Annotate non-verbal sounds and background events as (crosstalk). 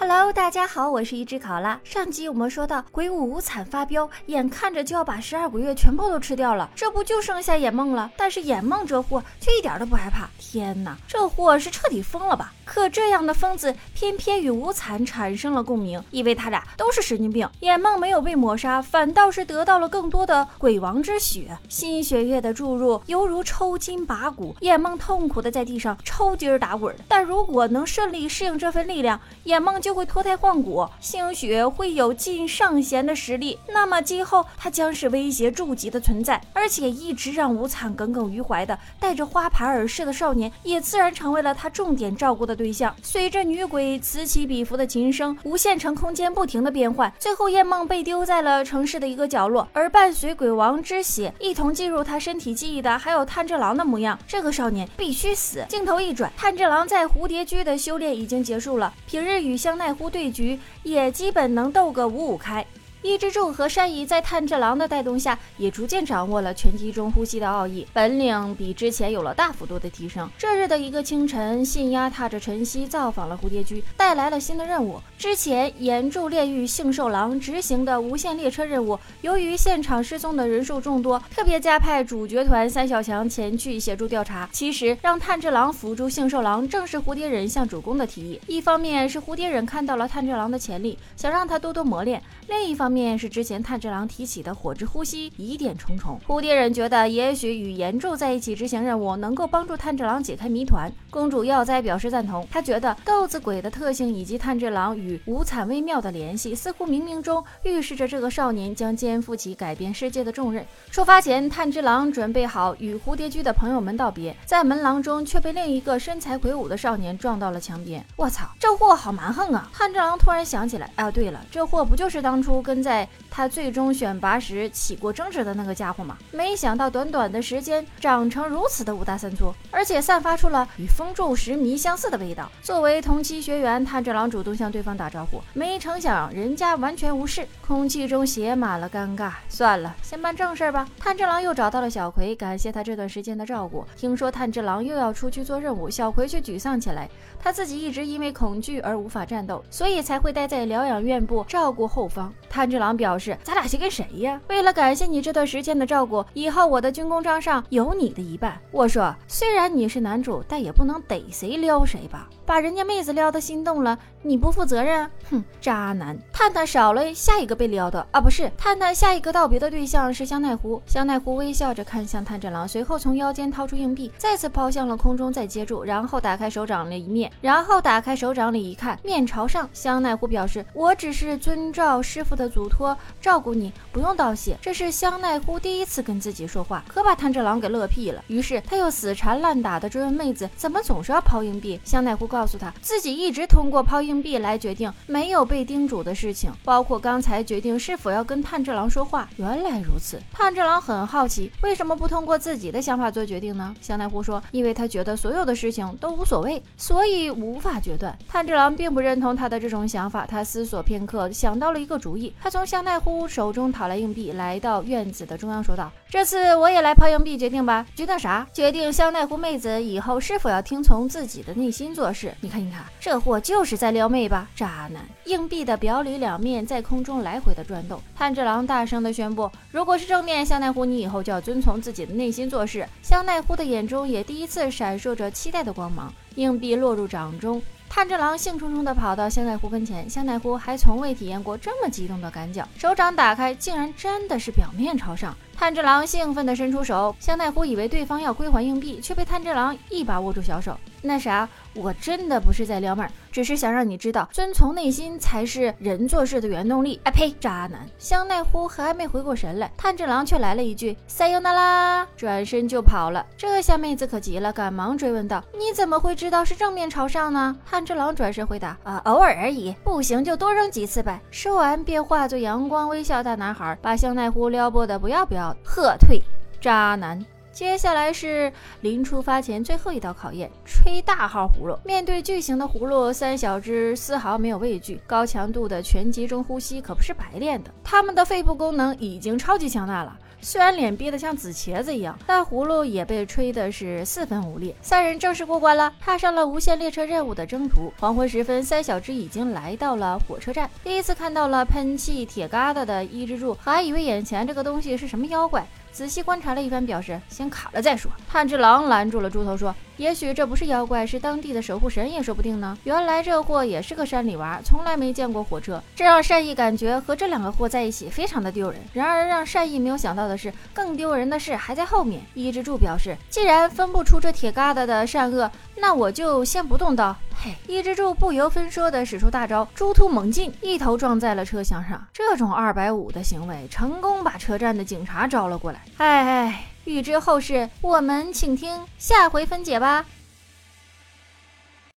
Hello，大家好，我是一只考拉。上集我们说到鬼舞无惨发飙，眼看着就要把十二鬼月全部都吃掉了，这不就剩下眼梦了？但是眼梦这货却一点都不害怕。天哪，这货是彻底疯了吧？可这样的疯子偏偏与无惨产生了共鸣，因为他俩都是神经病。眼梦没有被抹杀，反倒是得到了更多的鬼王之血，新血液的注入犹如抽筋拔骨。眼梦痛苦的在地上抽筋打滚，但如果能顺利适应这份力量，眼梦就。就会脱胎换骨，兴许会有进上弦的实力，那么今后他将是威胁筑级的存在，而且一直让无惨耿耿于怀的带着花牌耳饰的少年，也自然成为了他重点照顾的对象。随着女鬼此起彼伏的琴声，无限城空间不停的变换，最后夜梦被丢在了城市的一个角落，而伴随鬼王之血一同进入他身体记忆的，还有炭治郎的模样。这个少年必须死。镜头一转，炭治郎在蝴蝶居的修炼已经结束了，平日与香。奈乎对局也基本能斗个五五开。伊之助和山乙在炭治郎的带动下，也逐渐掌握了拳击中呼吸的奥义，本领比之前有了大幅度的提升。这日的一个清晨，信鸭踏着晨曦造访了蝴蝶居，带来了新的任务。之前岩柱炼狱杏寿郎执行的无限列车任务，由于现场失踪的人数众多，特别加派主角团三小强前去协助调查。其实让炭治郎辅助杏寿郎，正是蝴蝶忍向主公的提议。一方面是蝴蝶忍看到了炭治郎的潜力，想让他多多磨练；另一方，面是之前炭治郎提起的火之呼吸，疑点重重。蝴蝶忍觉得，也许与岩柱在一起执行任务，能够帮助炭治郎解开谜团。公主耀哉表示赞同，她觉得豆子鬼的特性以及炭治郎与无惨微妙的联系，似乎冥冥中预示着这个少年将肩负起改变世界的重任。出发前，炭治郎准备好与蝴蝶居的朋友们道别，在门廊中却被另一个身材魁梧的少年撞到了墙边。我操，这货好蛮横啊！炭治郎突然想起来，啊，对了，这货不就是当初跟 (laughs) 在他最终选拔时起过争执的那个家伙吗？没想到短短的时间长成如此的五大三粗，而且散发出了与风柱石迷相似的味道。作为同期学员，炭治郎主动向对方打招呼，没成想人家完全无视，空气中写满了尴尬。算了，先办正事吧。炭治郎又找到了小葵，感谢他这段时间的照顾。听说炭治郎又要出去做任务，小葵却沮丧起来。他自己一直因为恐惧而无法战斗，所以才会待在疗养院部照顾后方。炭治郎表示：“咱俩谁跟谁呀？为了感谢你这段时间的照顾，以后我的军功章上有你的一半。”我说：“虽然你是男主，但也不能逮谁撩谁吧？把人家妹子撩的心动了，你不负责任？哼，渣男！”探探少了下一个被撩的啊，不是探探，下一个道别的对象是香奈乎。香奈乎微笑着看向炭治郎，随后从腰间掏出硬币，再次抛向了空中，再接住，然后打开手掌里一面，然后打开手掌里一看，面朝上。香奈乎表示：“我只是遵照师傅的。”嘱托照顾你，不用道谢。这是香奈乎第一次跟自己说话，可把炭治郎给乐屁了。于是他又死缠烂打的追问妹子，怎么总是要抛硬币？香奈乎告告诉他自己一直通过抛硬币来决定没有被叮嘱的事情，包括刚才决定是否要跟炭治郎说话。原来如此，炭治郎很好奇，为什么不通过自己的想法做决定呢？香奈乎说，因为他觉得所有的事情都无所谓，所以无法决断。炭治郎并不认同他的这种想法，他思索片刻，想到了一个主意。他从香奈乎手中讨来硬币，来到院子的中央，说道：“这次我也来抛硬币，决定吧。决定啥？决定香奈乎妹子以后是否要听从自己的内心做事。你看，你看，这货就是在撩妹吧？渣男！硬币的表里两面在空中来回的转动。炭治郎大声的宣布：如果是正面，香奈乎，你以后就要遵从自己的内心做事。香奈乎的眼中也第一次闪烁着期待的光芒。硬币落入掌中。炭治郎兴冲冲地跑到香奈乎跟前，香奈乎还从未体验过这么激动的感脚，手掌打开，竟然真的是表面朝上。炭治郎兴奋地伸出手，香奈乎以为对方要归还硬币，却被炭治郎一把握住小手。那啥，我真的不是在撩妹儿，只是想让你知道，遵从内心才是人做事的原动力。哎呸，渣男！香奈乎还没回过神来，炭治郎却来了一句“塞尤那拉”，转身就跑了。这下妹子可急了，赶忙追问道：“你怎么会知道是正面朝上呢？”炭治郎转身回答：“啊，偶尔而已，不行就多扔几次呗。”说完便化作阳光微笑大男孩，把香奈乎撩拨的不要不要的。喝退，渣男。接下来是临出发前最后一道考验，吹大号葫芦。面对巨型的葫芦，三小只丝毫没有畏惧。高强度的全集中呼吸可不是白练的，他们的肺部功能已经超级强大了。虽然脸憋得像紫茄子一样，但葫芦也被吹的是四分五裂。三人正式过关了，踏上了无限列车任务的征途。黄昏时分，三小只已经来到了火车站，第一次看到了喷气铁疙瘩的伊之助，还以为眼前这个东西是什么妖怪。仔细观察了一番，表示先卡了再说。炭治郎拦住了猪头，说：“也许这不是妖怪，是当地的守护神也说不定呢。”原来这货也是个山里娃，从来没见过火车，这让善意感觉和这两个货在一起非常的丢人。然而让善意没有想到的是，更丢人的事还在后面。伊之助表示，既然分不出这铁疙瘩的善恶，那我就先不动刀。嘿，伊之助不由分说的使出大招，猪突猛进，一头撞在了车厢上。这种二百五的行为，成功把车站的警察招了过来。哎哎，欲知后事，我们请听下回分解吧。